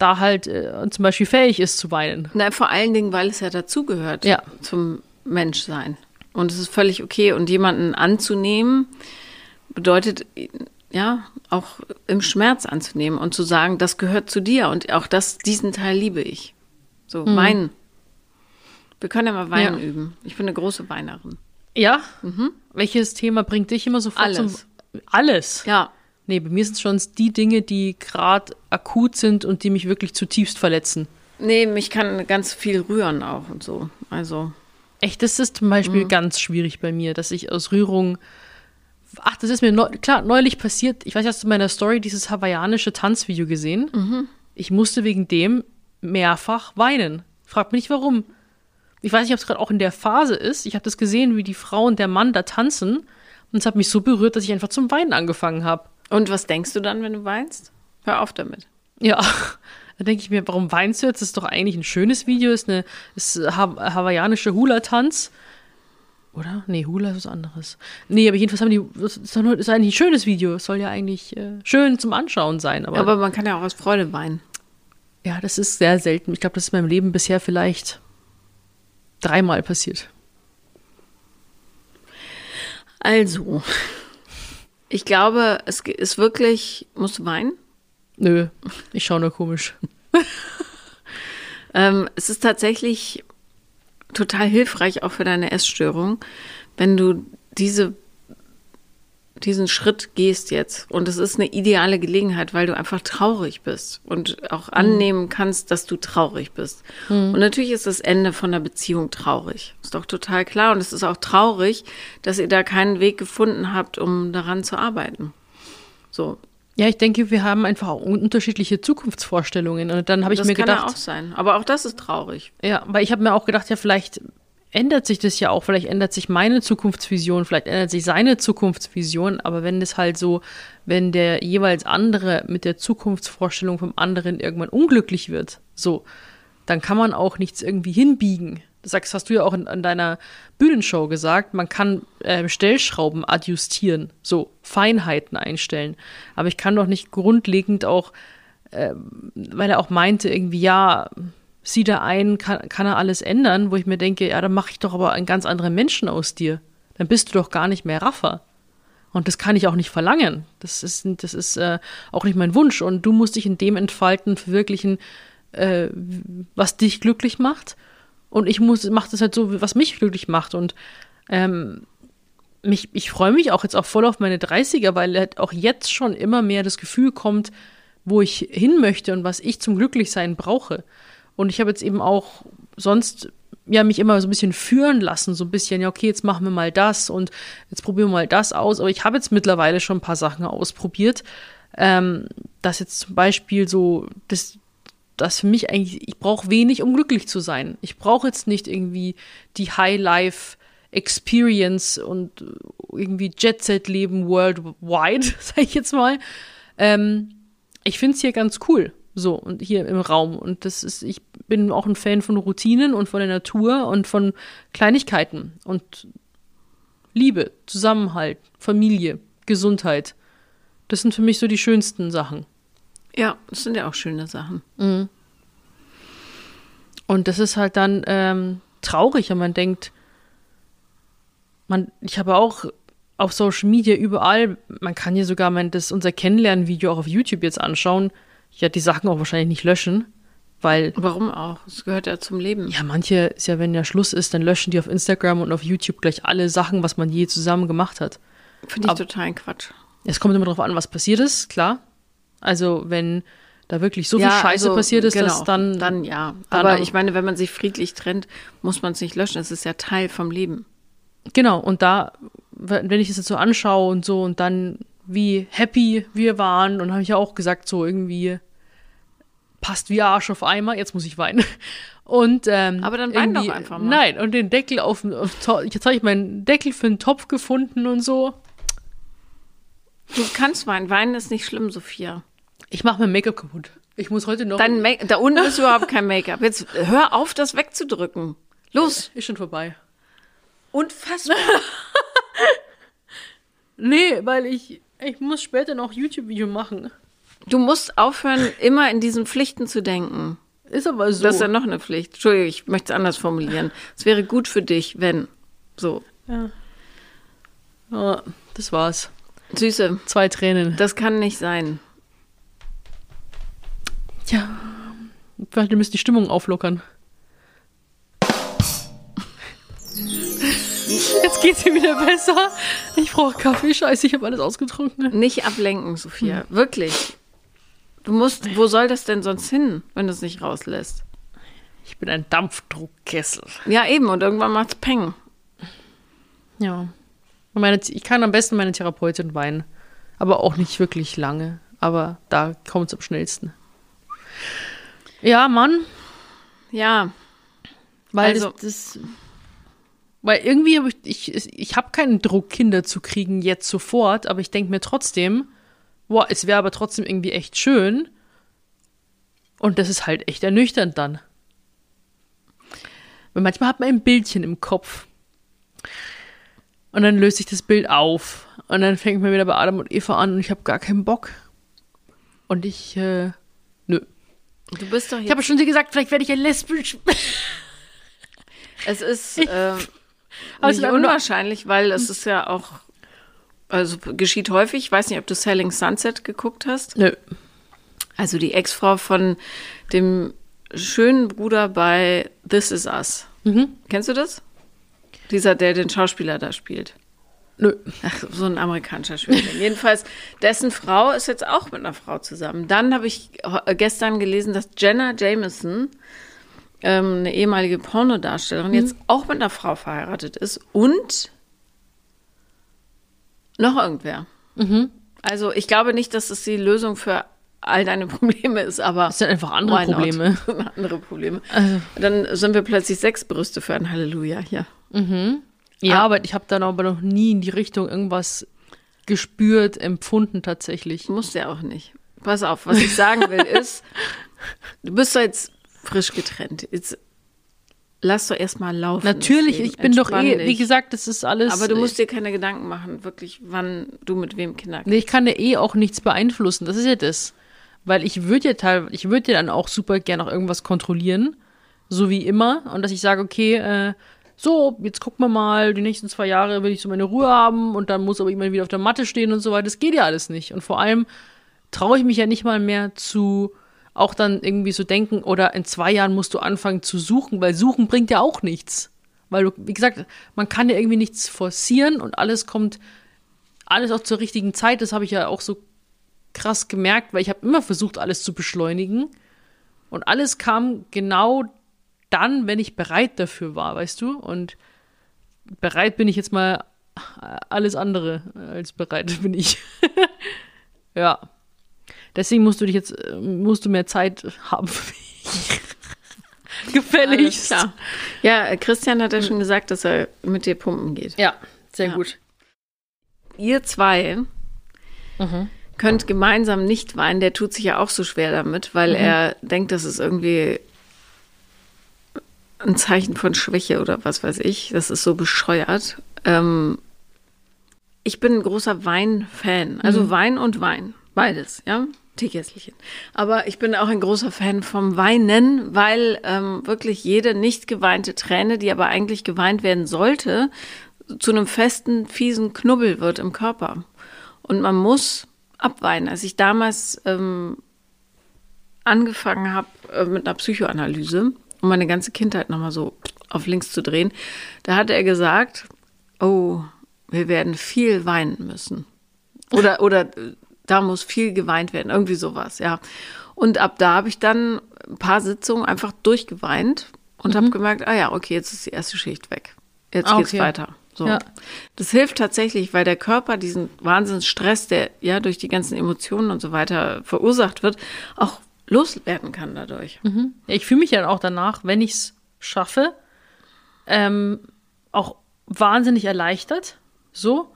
da halt äh, zum Beispiel fähig ist zu weinen. Na, vor allen Dingen, weil es ja dazugehört Ja. zum Menschsein. Und es ist völlig okay. Und jemanden anzunehmen, bedeutet, ja, auch im Schmerz anzunehmen und zu sagen, das gehört zu dir und auch das, diesen Teil liebe ich. So, weinen. Wir können ja mal weinen Ja. üben. Ich bin eine große Weinerin. Ja? Welches Thema bringt dich immer sofort Alles. zum Alles? Ja, Nee, bei mir sind es schon die Dinge, die gerade akut sind und die mich wirklich zutiefst verletzen. nee, mich kann ganz viel rühren auch und so. Also, Echt, das ist zum Beispiel ganz schwierig bei mir, dass ich aus Rührung. Ach, das ist mir neu, klar neulich passiert. Ich weiß, hast du in meiner Story dieses hawaiianische Tanzvideo gesehen? Ich musste wegen dem mehrfach weinen. Frag mich nicht warum. Ich weiß nicht, ob es gerade auch in der Phase ist. Ich habe das gesehen, wie die Frau und der Mann da tanzen. Und es hat mich so berührt, dass ich einfach zum Weinen angefangen habe. Und was denkst du dann, wenn du weinst? Hör auf damit. Ja, da denke ich mir, warum weinst du jetzt? Das ist doch eigentlich ein schönes Video, ist eine ist ha hawaiianische Hula-Tanz. Oder? Nee, Hula ist was anderes. Nee, aber jedenfalls haben die, das ist, doch nur, ist eigentlich ein schönes Video. Es soll ja eigentlich äh, schön zum Anschauen sein. Aber, Aber man kann ja auch aus Freude weinen. ja, das ist sehr selten. Ich glaube, das ist in meinem Leben bisher vielleicht dreimal passiert. Also, ich glaube, es ist wirklich, musst du weinen? Nö, ich schaue nur komisch. Ähm, es ist tatsächlich total hilfreich, auch für deine Essstörung, wenn du diese, diesen Schritt gehst jetzt. Und es ist eine ideale Gelegenheit, weil du einfach traurig bist und auch annehmen kannst, dass du traurig bist. Und natürlich ist das Ende von der Beziehung traurig. Ist doch total klar. Und es ist auch traurig, dass ihr da keinen Weg gefunden habt, um daran zu arbeiten. So. Ja, ich denke, wir haben einfach unterschiedliche Zukunftsvorstellungen. Und dann habe ich das mir kann gedacht, ja auch sein. Aber auch das ist traurig. Ja, weil ich habe mir auch gedacht, ja, vielleicht ändert sich das ja auch, vielleicht ändert sich meine Zukunftsvision, vielleicht ändert sich seine Zukunftsvision, aber wenn das halt so, wenn der jeweils andere mit der Zukunftsvorstellung vom anderen irgendwann unglücklich wird, so, dann kann man auch nichts irgendwie hinbiegen. Das sagst, hast du ja auch in, in deiner Bühnenshow gesagt, man kann äh, Stellschrauben adjustieren, so Feinheiten einstellen. Aber ich kann doch nicht grundlegend auch, äh, weil er auch meinte, irgendwie, ja, sieh da ein, kann, kann er alles ändern, wo ich mir denke, ja, dann mache ich doch aber einen ganz anderen Menschen aus dir. Dann bist du doch gar nicht mehr Raffer. Und das kann ich auch nicht verlangen. Das ist, das ist äh, auch nicht mein Wunsch. Und du musst dich in dem entfalten, verwirklichen, äh, was dich glücklich macht. Und ich muss, mach das halt so, was mich glücklich macht. Und ähm, mich, ich freue mich auch jetzt auch voll auf meine 30er, weil halt auch jetzt schon immer mehr das Gefühl kommt, wo ich hin möchte und was ich zum Glücklichsein brauche. Und ich habe jetzt eben auch sonst ja mich immer so ein bisschen führen lassen, so ein bisschen, ja, okay, jetzt machen wir mal das und jetzt probieren wir mal das aus. Aber ich habe jetzt mittlerweile schon ein paar Sachen ausprobiert. Ähm, dass jetzt zum Beispiel so, das, das für mich eigentlich, ich brauche wenig, um glücklich zu sein. Ich brauche jetzt nicht irgendwie die High-Life- Experience und irgendwie Jet-Set-Leben worldwide, sag ich jetzt mal. Ähm, ich finde es hier ganz cool. So, und hier im Raum. Und das ist, ich bin auch ein Fan von Routinen und von der Natur und von Kleinigkeiten und Liebe, Zusammenhalt, Familie, Gesundheit. Das sind für mich so die schönsten Sachen. Ja, das sind ja auch schöne Sachen. Und das ist halt dann ähm, traurig, wenn man denkt, man, ich habe auch auf Social Media überall, man kann hier sogar mein, das, unser Kennenlernen-Video auch auf YouTube jetzt anschauen. Ich werde die Sachen auch wahrscheinlich nicht löschen, weil, Warum auch? Es gehört ja zum Leben. ja, manche ist ja, wenn ja Schluss ist, dann löschen die auf Instagram und auf YouTube gleich alle Sachen, was man je zusammen gemacht hat. Finde ich total Quatsch. Es kommt immer darauf an, was passiert ist, klar. Also, wenn da wirklich so viel Ja, Scheiße also, passiert ist, genau, dass dann. Dann ja. dann aber aber- ich meine, wenn man sich friedlich trennt, muss man es nicht löschen. Es ist ja Teil vom Leben. Genau, und da, wenn ich es jetzt so anschaue und so und dann, wie happy wir waren, und habe ich ja auch gesagt, so irgendwie passt wie Arsch auf Eimer, jetzt muss ich weinen. Und, ähm, Aber dann wein doch einfach mal. Nein, und den Deckel auf, auf jetzt habe ich meinen Deckel für den Topf gefunden und so. Du kannst weinen. Weinen ist nicht schlimm, Sophia. Ich mache mein Make-up kaputt. Ich muss heute noch. Dein Make da unten ist überhaupt kein Make-up. Jetzt hör auf, das wegzudrücken. Los. ist schon vorbei. Unfassbar. Nee, weil ich, ich muss später noch YouTube-Video machen. Du musst aufhören, immer in diesen Pflichten zu denken. Ist aber so. Das ist ja noch eine Pflicht. Entschuldigung, ich möchte es anders formulieren. Es wäre gut für dich, wenn. So. ja, das war's. Süße, Zwei Tränen. das kann nicht sein. Ja. Vielleicht müsst die Stimmung auflockern. Jetzt geht's mir wieder besser. Ich brauche Kaffee. Scheiße, ich habe alles ausgetrunken. Nicht ablenken, Sophia. Wirklich. Du musst, wo soll das denn sonst hin, wenn du es nicht rauslässt? Ich bin ein Dampfdruckkessel. Ja, eben. Und irgendwann macht's Peng. Ja. Und meine, ich kann am besten meine Therapeutin weinen. Aber auch nicht wirklich lange. Aber da kommt es am schnellsten. Ja, Mann. Ja. Weil Also- das, das weil irgendwie habe ich, ich, ich habe keinen Druck, Kinder zu kriegen jetzt sofort, aber ich denke mir trotzdem, boah, es wäre aber trotzdem irgendwie echt schön. Und das ist halt echt ernüchternd dann. Weil manchmal hat man ein Bildchen im Kopf. Und dann löst sich das Bild auf. Und dann fängt man wieder bei Adam und Eva an und ich habe gar keinen Bock. Und ich, äh, nö. Du bist doch Ich jetzt. habe schon dir gesagt, vielleicht werde ich ein lesbisch. Es ist äh, nicht unwahrscheinlich, weil es ist ja auch. Also geschieht häufig. Ich weiß nicht, ob du Selling Sunset geguckt hast. Nö. Also die Ex-Frau von dem schönen Bruder bei This Is Us. Mhm. Kennst du das? Dieser, der den Schauspieler da spielt. Nö. Ach, so ein amerikanischer Schwächling. Jedenfalls, dessen Frau ist jetzt auch mit einer Frau zusammen. Dann habe ich gestern gelesen, dass Jenna Jameson, ähm, eine ehemalige Pornodarstellerin, jetzt auch mit einer Frau verheiratet ist und noch irgendwer. Also ich glaube nicht, dass es die Lösung für all deine Probleme ist, aber Das sind einfach andere? Probleme. andere Probleme. Dann sind wir plötzlich sechs Brüste für ein Halleluja hier. Ja, Ah. aber ich habe dann aber noch nie in die Richtung irgendwas gespürt, empfunden tatsächlich. Muss ja auch nicht. Pass auf, was ich sagen will ist, du bist jetzt frisch getrennt. Jetzt lass doch erstmal laufen. Natürlich, ich bin doch eh, wie gesagt, das ist alles. Aber du musst dir keine Gedanken machen, wirklich, wann du mit wem Kinder Nee, ich kann ja eh auch nichts beeinflussen. Das ist ja das. Weil ich würde ja teilweise, ich würde ja dann auch super gerne auch irgendwas kontrollieren. So wie immer. Und dass ich sage, okay, äh, so, jetzt gucken wir mal, die nächsten zwei Jahre will ich so meine Ruhe haben und dann muss aber jemand wieder auf der Matte stehen und so weiter. Das geht ja alles nicht. Und vor allem traue ich mich ja nicht mal mehr zu auch dann irgendwie so denken, oder in zwei Jahren musst du anfangen zu suchen, weil suchen bringt ja auch nichts. Weil du, wie gesagt, man kann ja irgendwie nichts forcieren und alles kommt, alles auch zur richtigen Zeit. Das habe ich ja auch so krass gemerkt, weil ich habe immer versucht, alles zu beschleunigen. Und alles kam genau dann, wenn ich bereit dafür war, weißt du? Und bereit bin ich jetzt mal alles andere als bereit bin ich. ja. Deswegen musst du dich jetzt, äh, musst du mehr Zeit haben für mich. Gefälligst. Ja, Christian hat ja schon gesagt, dass er mit dir pumpen geht. Ja, sehr Ja. gut. Ihr zwei Mhm. könnt gemeinsam nicht weinen. Der tut sich ja auch so schwer damit, weil er denkt, das ist irgendwie ein Zeichen von Schwäche oder was weiß ich. Das ist so bescheuert. Ähm, ich bin ein großer Wein-Fan. Also Wein und Wein. Beides, ja. Teekesselchen. Aber ich bin auch ein großer Fan vom Weinen, weil ähm, wirklich jede nicht geweinte Träne, die aber eigentlich geweint werden sollte, zu einem festen, fiesen Knubbel wird im Körper. Und man muss abweinen. Als ich damals ähm, angefangen habe äh, mit einer Psychoanalyse, um meine ganze Kindheit nochmal so auf links zu drehen, da hatte er gesagt, oh, wir werden viel weinen müssen. Oder, oder äh, da muss viel geweint werden, irgendwie sowas, ja. Und ab da habe ich dann ein paar Sitzungen einfach durchgeweint und habe gemerkt, ah ja, okay, jetzt ist die erste Schicht weg. Jetzt Ah, geht's okay. weiter. So. Ja. Das hilft tatsächlich, weil der Körper diesen Wahnsinnsstress, der ja durch die ganzen Emotionen und so weiter verursacht wird, auch loswerden kann dadurch. Ja, ich fühle mich ja auch danach, wenn ich es schaffe, ähm, auch wahnsinnig erleichtert. So.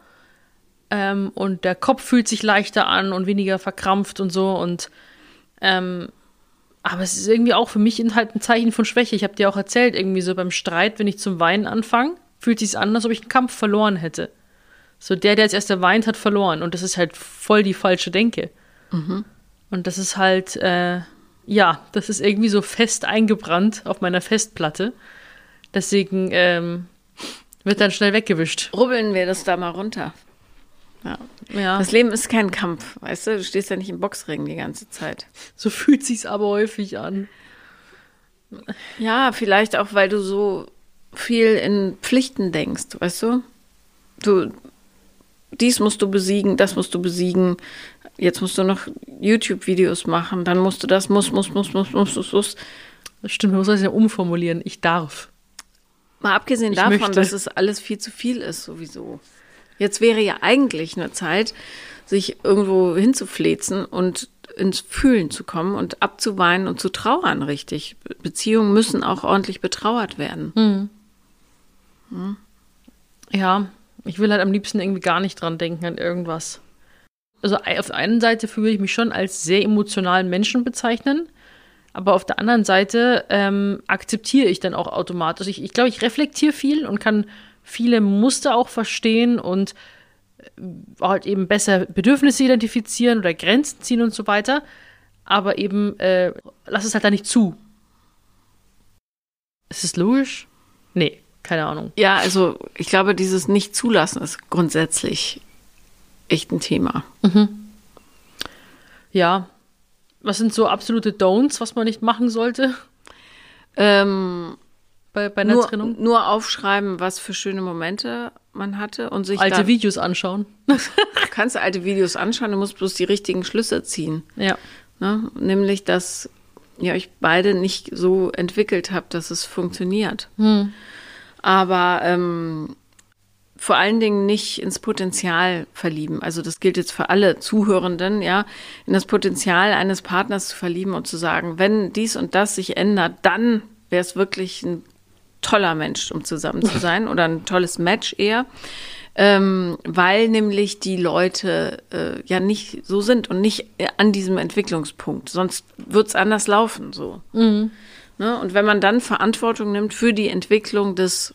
Ähm, und der Kopf fühlt sich leichter an und weniger verkrampft und so. Und ähm, aber es ist irgendwie auch für mich halt ein Zeichen von Schwäche. Ich habe dir auch erzählt, irgendwie so beim Streit, wenn ich zum Weinen anfange, fühlt sich an, als ob ich einen Kampf verloren hätte. So der, der als erster weint, hat verloren. Und das ist halt voll die falsche Denke. Und das ist halt, äh, ja, das ist irgendwie so fest eingebrannt auf meiner Festplatte. Deswegen ähm, wird dann schnell weggewischt. Rubbeln wir das da mal runter. Ja. Ja, Das Leben ist kein Kampf, weißt du? Du stehst ja nicht im Boxring die ganze Zeit. so fühlt sich's aber häufig an. Ja, vielleicht auch, weil du so viel in Pflichten denkst, weißt du? Du, dies musst du besiegen, das musst du besiegen. Jetzt musst du noch YouTube-Videos machen, dann musst du das, muss, muss, muss, muss, muss, muss, muss. Das stimmt, man muss das ja umformulieren. Ich darf. Mal abgesehen Ich davon, möchte. dass es alles viel zu viel ist, sowieso. Jetzt wäre ja eigentlich eine Zeit, sich irgendwo hinzuflezen und ins Fühlen zu kommen und abzuweinen und zu trauern, richtig. Be- Beziehungen müssen auch ordentlich betrauert werden. Ja, ich will halt am liebsten irgendwie gar nicht dran denken an irgendwas. Also auf der einen Seite fühle ich mich schon als sehr emotionalen Menschen bezeichnen, aber auf der anderen Seite ähm, akzeptiere ich dann auch automatisch. Ich, ich glaube, ich reflektiere viel und kann viele Muster auch verstehen und äh, halt eben besser Bedürfnisse identifizieren oder Grenzen ziehen und so weiter. Aber eben, äh, lass es halt da nicht zu. Ist es logisch? Nee, keine Ahnung. Ja, also ich glaube, dieses Nicht-Zulassen ist grundsätzlich echt ein Thema. Ja. Was sind so absolute Don'ts, was man nicht machen sollte Ähm, bei, bei einer nur, Trennung? nur aufschreiben, was für schöne Momente man hatte und sich Alte Videos anschauen. du kannst alte Videos anschauen, du musst bloß die richtigen Schlüsse ziehen. ja. Ne? Nämlich, dass ihr euch beide nicht so entwickelt habt, dass es funktioniert. Aber ähm, vor allen Dingen nicht ins Potenzial verlieben. Also das gilt jetzt für alle Zuhörenden, ja, in das Potenzial eines Partners zu verlieben und zu sagen, wenn dies und das sich ändert, dann wäre es wirklich ein toller Mensch, um zusammen zu sein oder ein tolles Match eher. Ähm, weil nämlich die Leute äh, ja nicht so sind und nicht äh, an diesem Entwicklungspunkt. Sonst wird's anders laufen so. Ne? Und wenn man dann Verantwortung nimmt für die Entwicklung des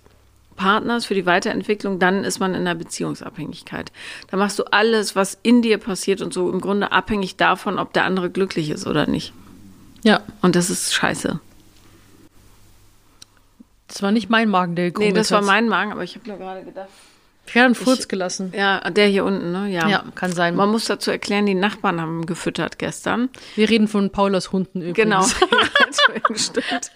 Partners, für die Weiterentwicklung, dann ist man in einer Beziehungsabhängigkeit. Da machst du alles, was in dir passiert und so im Grunde abhängig davon, ob der andere glücklich ist oder nicht. Ja. Und das ist scheiße. Das war nicht mein Magen, der Nee, gekrummt das war hat. mein Magen, aber ich habe nur gerade gedacht. Ich habe einen Furz gelassen. Ja, der hier unten, ne? Ja. Ja, kann sein. Man muss dazu erklären, die Nachbarn haben gefüttert gestern. Wir reden von Paulas Hunden übrigens. Genau.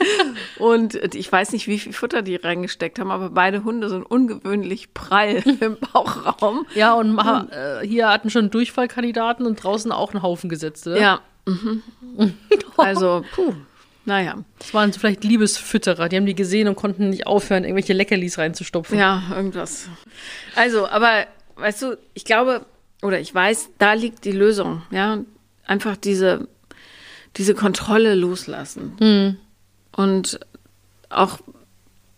Und ich weiß nicht, wie viel Futter die reingesteckt haben, aber beide Hunde sind ungewöhnlich prall im Bauchraum. Ja, und ma- äh, hier hatten schon Durchfallkandidaten und draußen auch einen Haufen gesetzt, oder? Ja. Mhm. Also, puh. Naja. Das waren vielleicht Liebesfütterer. Die haben die gesehen und konnten nicht aufhören, irgendwelche Leckerlis reinzustopfen. Ja, irgendwas. Also, aber weißt du, ich glaube, oder ich weiß, da liegt die Lösung, ja. Einfach diese, diese Kontrolle loslassen. Und auch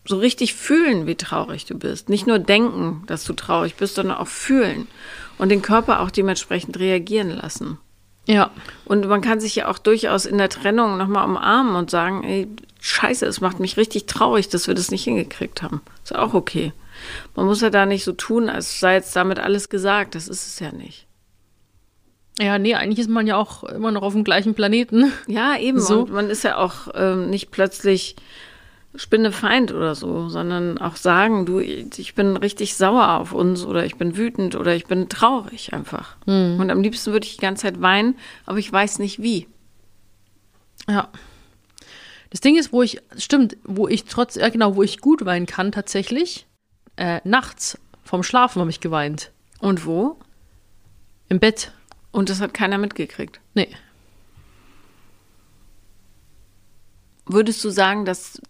so richtig fühlen, wie traurig du bist. Nicht nur denken, dass du traurig bist, sondern auch fühlen. Und den Körper auch dementsprechend reagieren lassen. Ja. Und man kann sich ja auch durchaus in der Trennung nochmal umarmen und sagen, ey, scheiße, es macht mich richtig traurig, dass wir das nicht hingekriegt haben. Ist auch okay. Man muss ja da nicht so tun, als sei jetzt damit alles gesagt. Das ist es ja nicht. Ja, nee, eigentlich ist man ja auch immer noch auf dem gleichen Planeten. Ja, eben. So. Und man ist ja auch ähm, nicht plötzlich Spinnefeind oder so, sondern auch sagen, du, ich bin richtig sauer auf uns oder ich bin wütend oder ich bin traurig einfach. Und am liebsten würde ich die ganze Zeit weinen, aber ich weiß nicht wie. Ja. Das Ding ist, wo ich, stimmt, wo ich trotz, ja genau, wo ich gut weinen kann tatsächlich, äh, nachts vorm Schlafen habe ich geweint. Und wo? Im Bett. Und das hat keiner mitgekriegt. Nee. Würdest du sagen, dass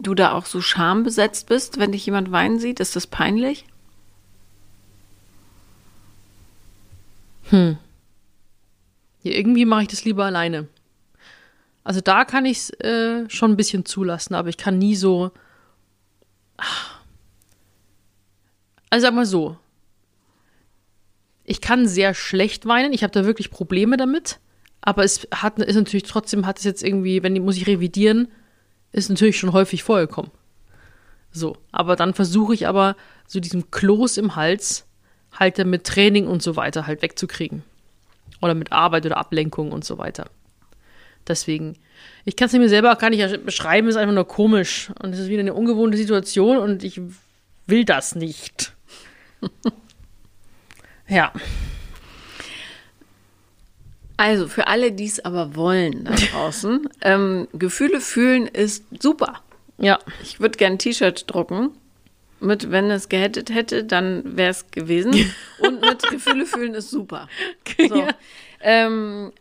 du da auch so schambesetzt bist, wenn dich jemand weinen sieht? Ist das peinlich? Ja, irgendwie mache ich das lieber alleine. Also da kann ich es äh, schon ein bisschen zulassen, aber ich kann nie so. Also sag mal so. Ich kann sehr schlecht weinen. Ich habe da wirklich Probleme damit. Aber es hat ist natürlich trotzdem hat es jetzt irgendwie, wenn die muss ich revidieren, ist natürlich schon häufig vorgekommen. So, aber dann versuche ich aber so diesen Kloß im Hals halt mit Training und so weiter halt wegzukriegen. Oder mit Arbeit oder Ablenkung und so weiter. Deswegen, ich kann es mir selber auch gar nicht beschreiben, ist einfach nur komisch. Und es ist wieder eine ungewohnte Situation und ich will das nicht. ja. Also für alle, die es aber wollen da draußen, ähm, Gefühle fühlen ist super. Ja. Ich würde gerne ein T-Shirt drucken. Mit, wenn es gehettet hätte, dann wäre es gewesen. Und mit Gefühle fühlen ist super. So. Ja. Ähm,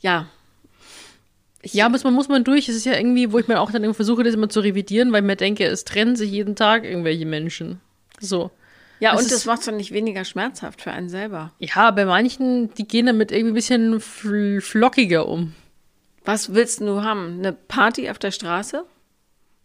ja. Ja, muss man, muss man durch. Es ist ja irgendwie, wo ich mir auch dann irgendwie versuche, das immer zu revidieren, weil ich mir denke, es trennen sich jeden Tag irgendwelche Menschen. So. Ja, Es und das macht es doch nicht weniger schmerzhaft für einen selber. Ja, bei manchen, die gehen damit irgendwie ein bisschen fl flockiger um. Was willst du haben? Eine Party auf der Straße?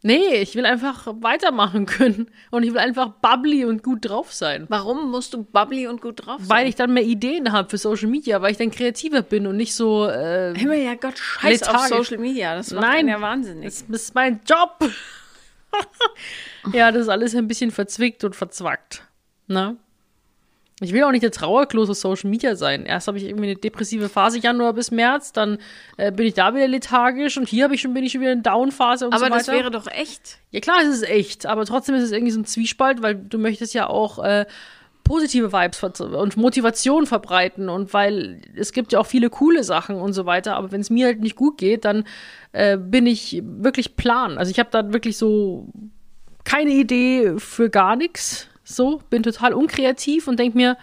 Nee, ich will einfach weitermachen können. Und ich will einfach bubbly und gut drauf sein. Warum musst du bubbly und gut drauf sein? Weil ich dann mehr Ideen habe für Social Media, weil ich dann kreativer bin und nicht so, äh, Himmel, ja Gott, scheiß auf. Social Media. Das macht Nein. ja wahnsinnig. das ist mein Job. ja, das ist alles ein bisschen verzwickt und verzwackt. Ne? Ich will auch nicht der Trauerklos auf Social Media sein. Erst habe ich irgendwie eine depressive Phase Januar bis März, dann äh, bin ich da wieder lethargisch und hier habe ich schon bin ich schon wieder in Down-Phase und Aber so weiter. das wäre doch echt. Ja klar, es ist echt, aber trotzdem ist es irgendwie so ein Zwiespalt, weil du möchtest ja auch äh, positive Vibes und Motivation verbreiten und weil es gibt ja auch viele coole Sachen und so weiter, aber wenn es mir halt nicht gut geht, dann äh, bin ich wirklich plan. Also ich habe da wirklich so keine Idee für gar nichts. So, bin total unkreativ und denke mir,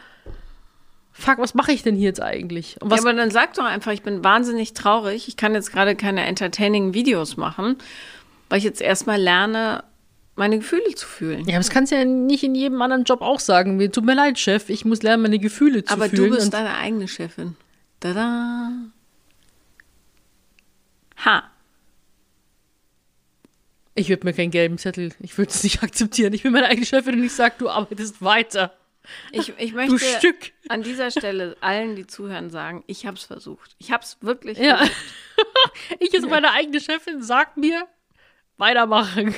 fuck, was mache ich denn hier jetzt eigentlich? Und Ja, aber dann sag doch einfach, ich bin wahnsinnig traurig. Ich kann jetzt gerade keine entertaining Videos machen, weil ich jetzt erstmal lerne, meine Gefühle zu fühlen. ja, aber das kannst du ja nicht in jedem anderen Job auch sagen. Wie, Tut mir leid, Chef, ich muss lernen, meine Gefühle zu aber fühlen. du bist deine eigene Chefin. Tada. Ha. Ich würde mir keinen gelben Zettel, ich würde es nicht akzeptieren. Ich bin meine eigene Chefin und ich sage, du arbeitest weiter. Ich, ich Du möchte Stück. an dieser Stelle allen, die zuhören, sagen, ich habe es versucht. Ich habe es wirklich Ja. versucht. Ich als meine eigene Chefin sag mir, weitermachen.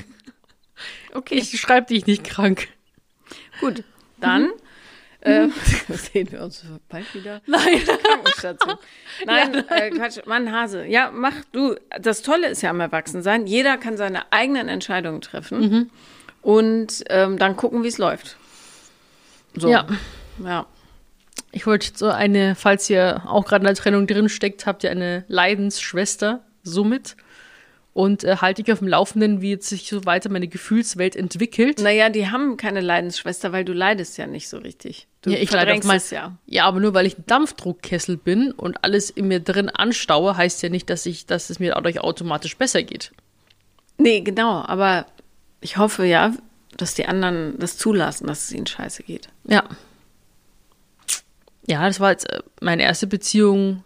Okay, Ich schreibe dich nicht krank. gut. Dann äh, sehen wir uns bald wieder. Nein. Krankenstation. Nein, äh, Quatsch, Mann, Hase. Ja, mach du. Das Tolle ist ja am Erwachsensein, jeder kann seine eigenen Entscheidungen treffen Mhm. und ähm, dann gucken, wie es läuft. So. Ja. Ja. Ich wollte so eine, falls ihr auch gerade in der Trennung drin steckt, habt ihr eine Leidensschwester somit. Und äh, halte ich auf dem Laufenden, wie jetzt sich so weiter meine Gefühlswelt entwickelt. Naja, die haben keine Leidensschwester, weil du leidest ja nicht so richtig. Du ja, ich verdrängst mein, es ja. ja, aber nur weil ich ein Dampfdruckkessel bin und alles in mir drin anstaue, heißt ja nicht, dass ich, dass es mir dadurch automatisch besser geht. Nee, genau, aber ich hoffe ja, dass die anderen das zulassen, dass es ihnen scheiße geht. Ja. Ja, das war jetzt äh, meine erste Beziehung.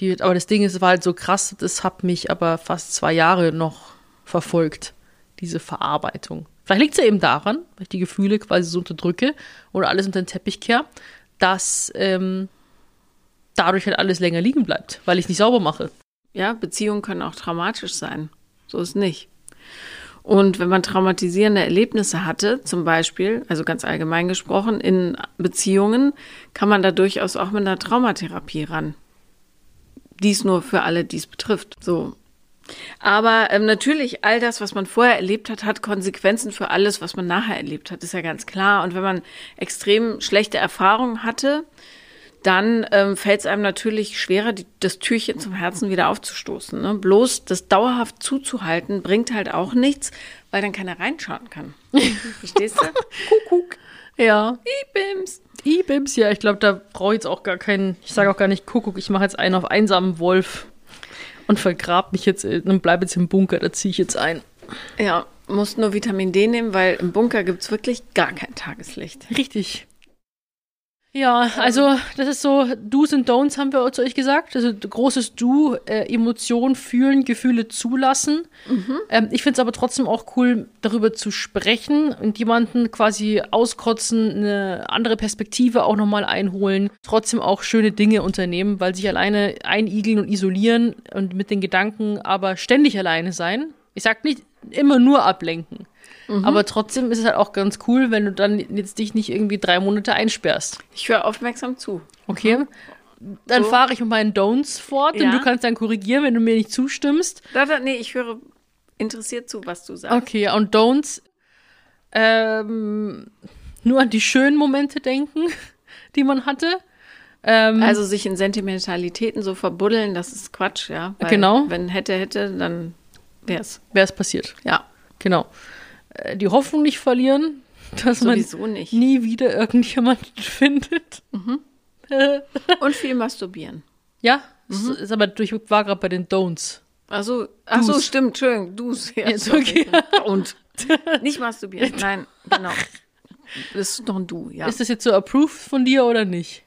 Die, aber das Ding ist, es war halt so krass, das hat mich aber fast zwei Jahre noch verfolgt, diese Verarbeitung. Vielleicht liegt es ja eben daran, weil ich die Gefühle quasi so unterdrücke oder alles unter den Teppich kehre, dass ähm, dadurch halt alles länger liegen bleibt, weil ich nicht sauber mache. Ja, Beziehungen können auch traumatisch sein. So ist nicht. Und wenn man traumatisierende Erlebnisse hatte, zum Beispiel, also ganz allgemein gesprochen, in Beziehungen, kann man da durchaus auch mit einer Traumatherapie ran. Dies nur für alle, die es betrifft. So. Aber ähm, natürlich, all das, was man vorher erlebt hat, hat Konsequenzen für alles, was man nachher erlebt hat, ist ja ganz klar. Und wenn man extrem schlechte Erfahrungen hatte, dann ähm, fällt es einem natürlich schwerer, die, das Türchen zum Herzen wieder aufzustoßen. Ne? Bloß das dauerhaft zuzuhalten, bringt halt auch nichts, weil dann keiner reinschauen kann. Verstehst du? Kuckuck. Ja. Bims. I-Bims, ja, ich glaube, da brauche ich jetzt auch gar keinen, ich sage auch gar nicht Kuckuck, ich mache jetzt einen auf einsamen Wolf und vergrab mich jetzt und bleibe jetzt im Bunker, da ziehe ich jetzt ein. Ja, musst nur Vitamin D nehmen, weil im Bunker gibt's wirklich gar kein Tageslicht. Richtig. Ja, also das ist so, Do's und Don'ts haben wir zu euch gesagt. Also großes Do, äh, Emotionen fühlen, Gefühle zulassen. Ähm, ich finde es aber trotzdem auch cool, darüber zu sprechen und jemanden quasi auskotzen, eine andere Perspektive auch nochmal einholen. Trotzdem auch schöne Dinge unternehmen, weil sich alleine einigeln und isolieren und mit den Gedanken aber ständig alleine sein. Ich sag nicht immer nur ablenken. Aber trotzdem ist es halt auch ganz cool, wenn du dann jetzt dich nicht irgendwie drei Monate einsperrst. Ich höre aufmerksam zu. Okay? Dann So. fahre ich mit meinen Don'ts fort Ja. und du kannst dann korrigieren, wenn du mir nicht zustimmst. Da, da, nee, ich höre interessiert zu, was du sagst. Okay, und Don'ts ähm, nur an die schönen Momente denken, die man hatte. Ähm, Also sich in Sentimentalitäten so verbuddeln, das ist Quatsch, ja. Weil Genau. Wenn hätte, hätte, dann wär's. wäre es passiert. Ja, Genau. Äh, die Hoffnung nicht verlieren, dass sowieso man nicht. nie wieder irgendjemanden findet. Äh, Und viel masturbieren. ja, das ist aber durch war gerade bei den Don'ts. Also, ach so, stimmt, Entschuldigung, du's. Ja, sorry. okay. Und nicht masturbieren, nein, genau. Das ist doch ein Du, ja. Ist das jetzt so approved von dir oder nicht?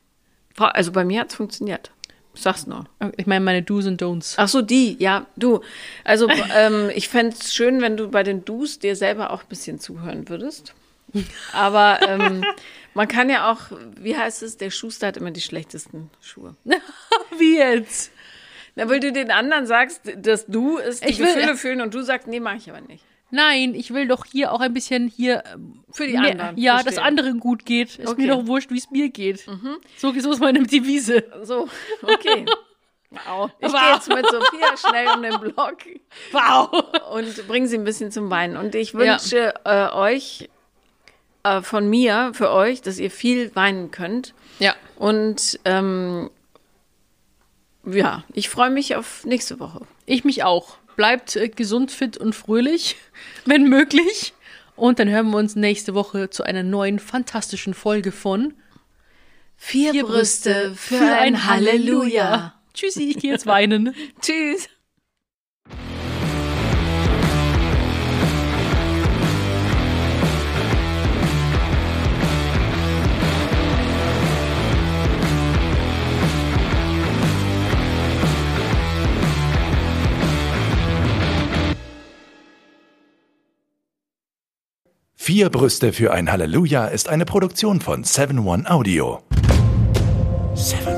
Also bei mir hat's funktioniert. Sag's nur. Ich meine meine Do's und Don'ts. Ach so, die, ja, du. Also ähm, ich fände es schön, wenn du bei den Dus dir selber auch ein bisschen zuhören würdest. Aber ähm, man kann ja auch, wie heißt es, der Schuster hat immer die schlechtesten Schuhe. Wie jetzt? Na, weil du den anderen sagst, dass du ist die Ich will- Gefühle fühlen und du sagst, nee, mache ich aber nicht. Nein, ich will doch hier auch ein bisschen hier ähm, Für die anderen. Ja, verstehe. dass anderen gut geht. Ist Okay. mir doch wurscht, wie es mir geht. So, so ist meine Devise. So, okay. Wow. Ich Wow. gehe jetzt mit Sophia schnell um den Block Wow. und bringe sie ein bisschen zum Weinen. Und ich wünsche äh, euch äh, von mir, für euch, dass ihr viel weinen könnt. Ja. Und ähm, ja, ich freue mich auf nächste Woche. Ich mich auch. Bleibt äh, gesund, fit und fröhlich, wenn möglich. Und dann hören wir uns nächste Woche zu einer neuen fantastischen Folge von Vier, Vier Brüste für ein Halleluja. Tschüssi, ich gehe jetzt weinen. Tschüss. Vier Brüste für ein Halleluja ist eine Produktion von 7 One Audio. 7